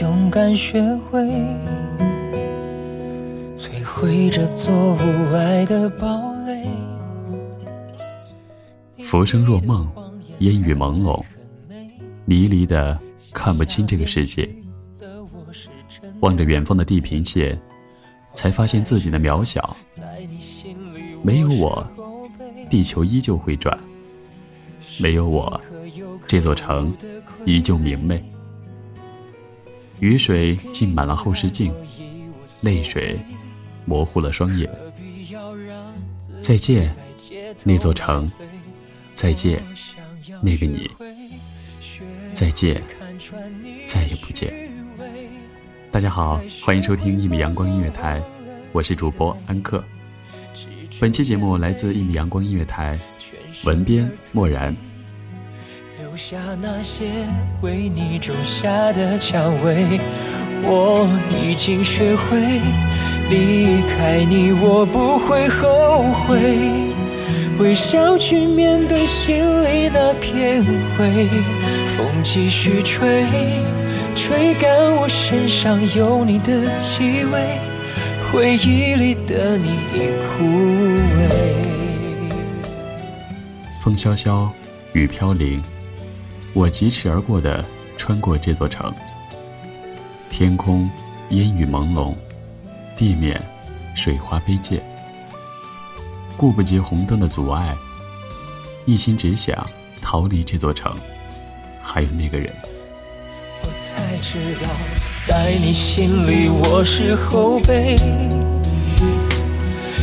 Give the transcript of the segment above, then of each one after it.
勇敢学会，摧毁这座无爱的堡垒。浮生若梦，烟雨朦胧，迷离的看不清这个世界。望着远方的地平线，才发现自己的渺小。没有我，地球依旧会转；没有我，这座城依旧明媚。雨水浸满了后视镜，泪水模糊了双眼。再见，那座城。再见，那个你。再见，再也不见。大家好，欢迎收听一米阳光音乐台，我是主播安克。本期节目来自一米阳光音乐台，文编漠然。下那些为你种下的蔷薇，我已经学会离开你，我不会后悔。微笑去面对心里那片灰，风继续吹，吹干我身上有你的气味，回忆里的你已枯萎。风萧萧，雨飘零，我疾驰而过的穿过这座城。天空烟雨朦胧，地面水花飞溅。顾不及红灯的阻碍，一心只想逃离这座城，还有那个人。我才知道，在你心里我是后辈，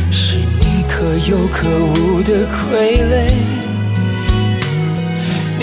是你可有可无的傀儡。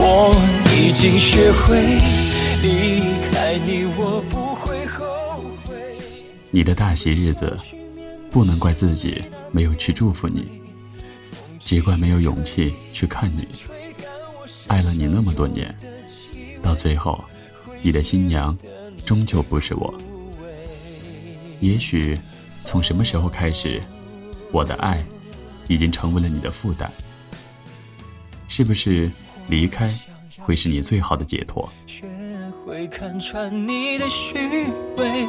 我已经学会离开你，我不会后悔。你的大喜日子，不能怪自己没有去祝福你，只怪没有勇气去看你。爱了你那么多年，到最后，你的新娘终究不是我。也许，从什么时候开始，我的爱已经成为了你的负担？是不是离开会是你最好的解脱？学会看穿你的虚伪，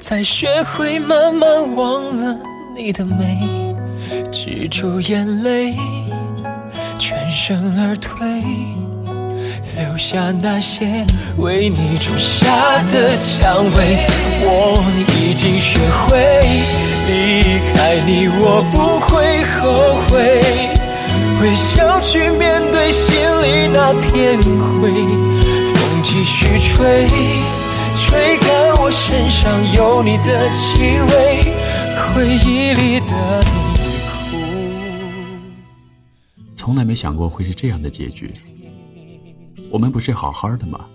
才学会慢慢忘了你的美，止住眼泪，全身而退，留下那些为你种下的蔷薇。我已经学会离开你，我不会后悔，微笑去面对心里那片灰。风继续吹，吹干我身上有你的气味，回忆里的你哭。从来没想过会是这样的结局。我们不是好好的吗？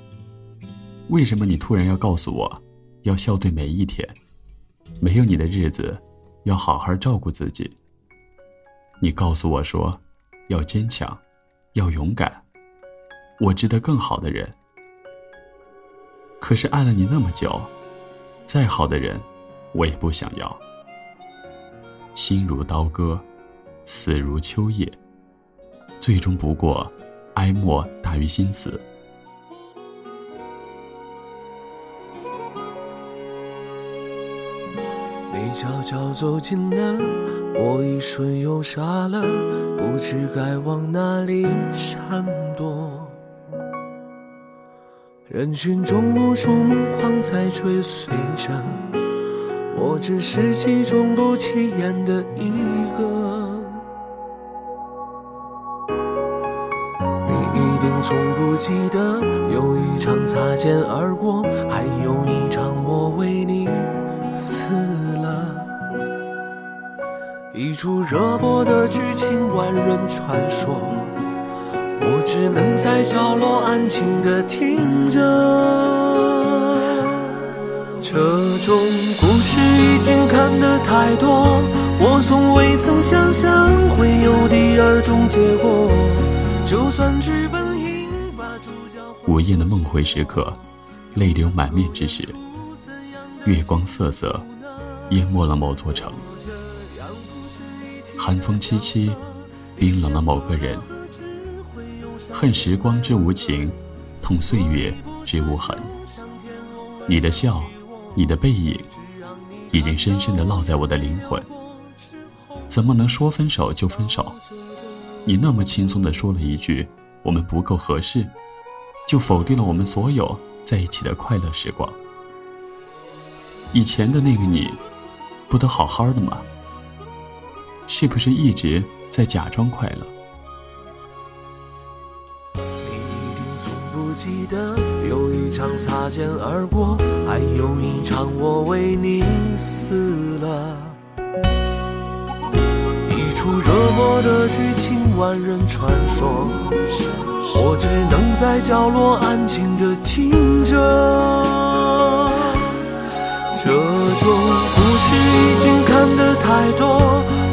为什么你突然要告诉我，要笑对每一天？没有你的日子，要好好照顾自己。你告诉我说，要坚强，要勇敢，我值得更好的人。可是爱了你那么久，再好的人，我也不想要。心如刀割，死如秋叶，最终不过。哀莫大于心死。你悄悄走近了，我一瞬又傻了，不知该往哪里闪躲。人群中无数目光在追随着，我只是其中不起眼的一个。你一定从不记得有一场擦肩而过，还有一场我为你一出热播的剧情，万人传说，我只能在角落安静的听着。这种故事已经看得太多，我从未曾想象会有第二种结果。就算剧本。午夜的梦回时刻，泪流满面之时，月光瑟瑟，淹没了某座城。寒风凄凄，冰冷了某个人。恨时光之无情，痛岁月之无痕。你的笑，你的背影，已经深深的烙在我的灵魂。怎么能说分手就分手？你那么轻松的说了一句：“我们不够合适。”就否定了我们所有在一起的快乐时光。以前的那个你，不都好好的吗？是不是一直在假装快乐？你一定从不记得，有一场擦肩而过，还有一场我为你死了。一出热播的剧情，万人传说。我只能在角落安静的听着，这种故事已经看得太多，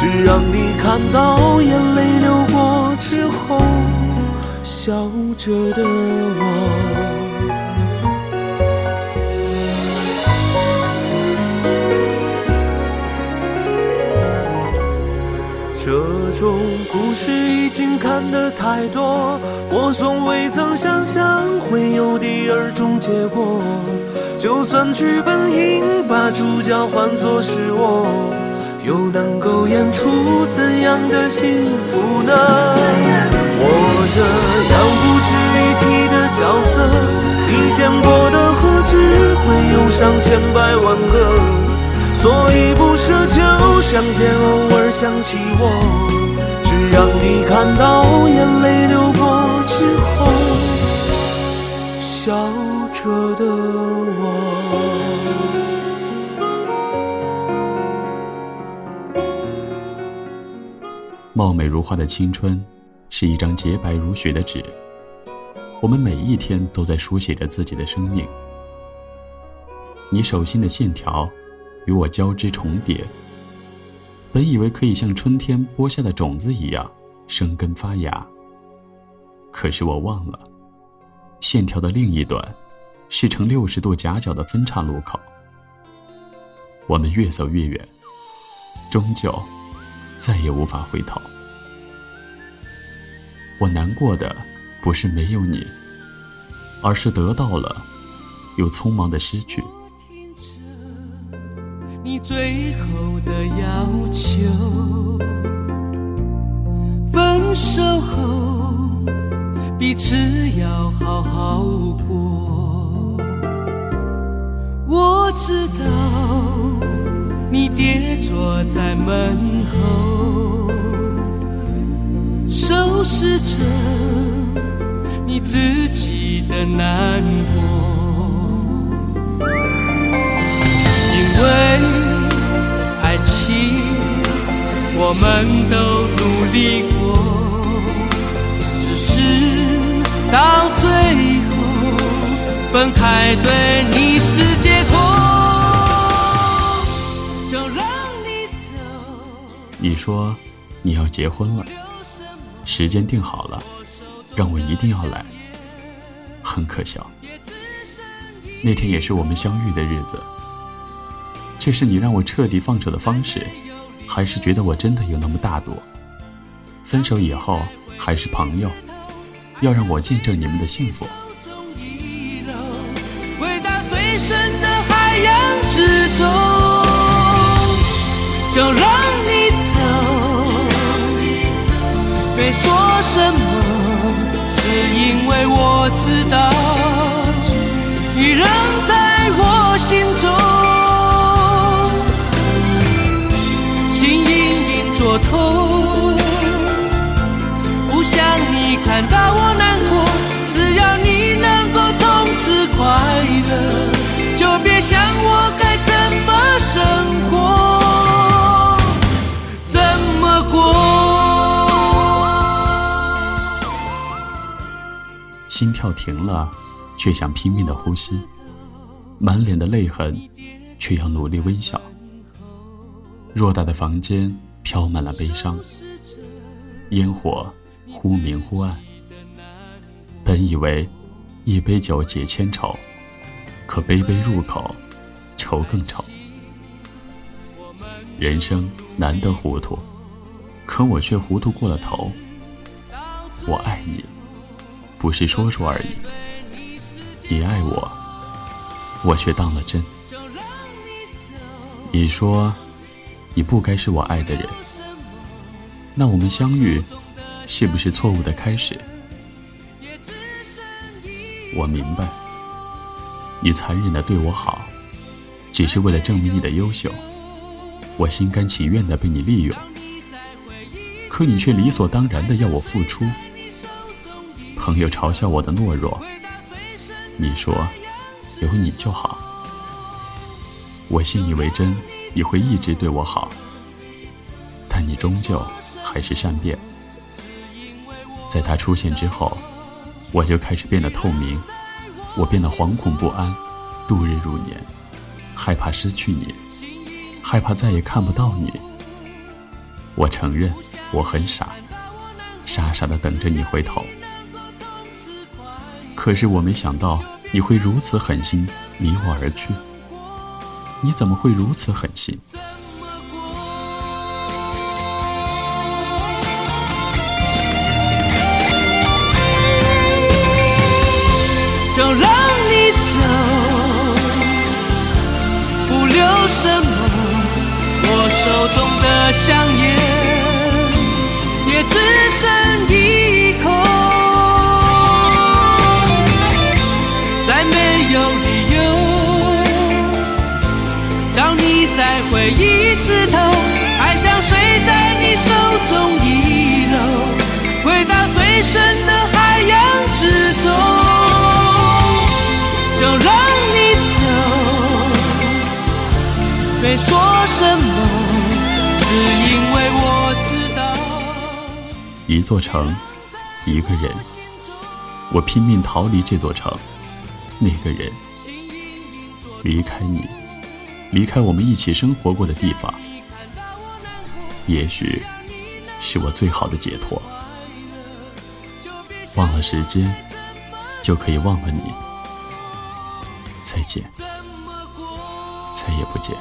只让你看到眼泪流过之后，笑着的我。这种故事已经看得太多，我从未曾想象会有第二种结果。就算剧本应把主角换作是我，又能演出怎样的幸福呢？我这样不值一提的角色，你见过的何止会有上千百万个？所以不奢求上天偶尔想起我，只让你看到眼泪流过之后，笑着的貌美如花的青春，是一张洁白如雪的纸，我们每一天都在书写着自己的生命。你手心的线条。与我交织重叠，本以为可以像春天播下的种子一样生根发芽。可是我忘了，线条的另一端，是呈六十度夹角的分叉路口。我们越走越远，终究再也无法回头。我难过的不是没有你，而是得到了又匆忙的失去。你最后的要求，分手后彼此要好好过。我知道你跌坐在门后，收拾着你自己的难过，因为。爱情，我们都努力过，只是到最后分开，对你是解你说你要结婚了，时间定好了，让我一定要来。很可笑，那天也是我们相遇的日子。这是你让我彻底放手的方式，还是觉得我真的有那么大度？分手以后还是朋友，要让我见证你们的幸福。回到最深的海洋之中，就让我知道，你仍在我心中。心隐隐作痛，不想你看到心跳停了，却想拼命的呼吸，满脸的泪痕，却要努力微笑。偌大的房间。飘满了悲伤，烟火忽明忽暗。本以为一杯酒解千愁，可杯杯入口，愁更愁。人生难得糊涂，可我却糊涂过了头。我爱你，不是说说而已。你爱我，我却当了真。你说。你不该是我爱的人，那我们相遇，是不是错误的开始？我明白，你残忍的对我好，只是为了证明你的优秀，我心甘情愿的被你利用，可你却理所当然的要我付出。朋友嘲笑我的懦弱，你说有你就好，我信以为真。你会一直对我好，但你终究还是善变。在他出现之后，我就开始变得透明，我变得惶恐不安，度日如年，害怕失去你，害怕再也看不到你。我承认我很傻，傻傻的等着你回头。可是我没想到你会如此狠心离我而去。你怎么会如此狠心？就让你走，不留什么。我手中的香烟再回一次头，爱像水在你手中遗漏，回到最深的海洋之中，就让你走，别说什么，只因为我知道。一座城，一个人，我拼命逃离这座城，那个人离开你。离开我们一起生活过的地方，也许是我最好的解脱。忘了时间，就可以忘了你；再见，再也不见。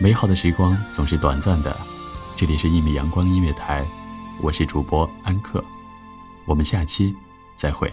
美好的时光总是短暂的，这里是一米阳光音乐台，我是主播安克，我们下期再会。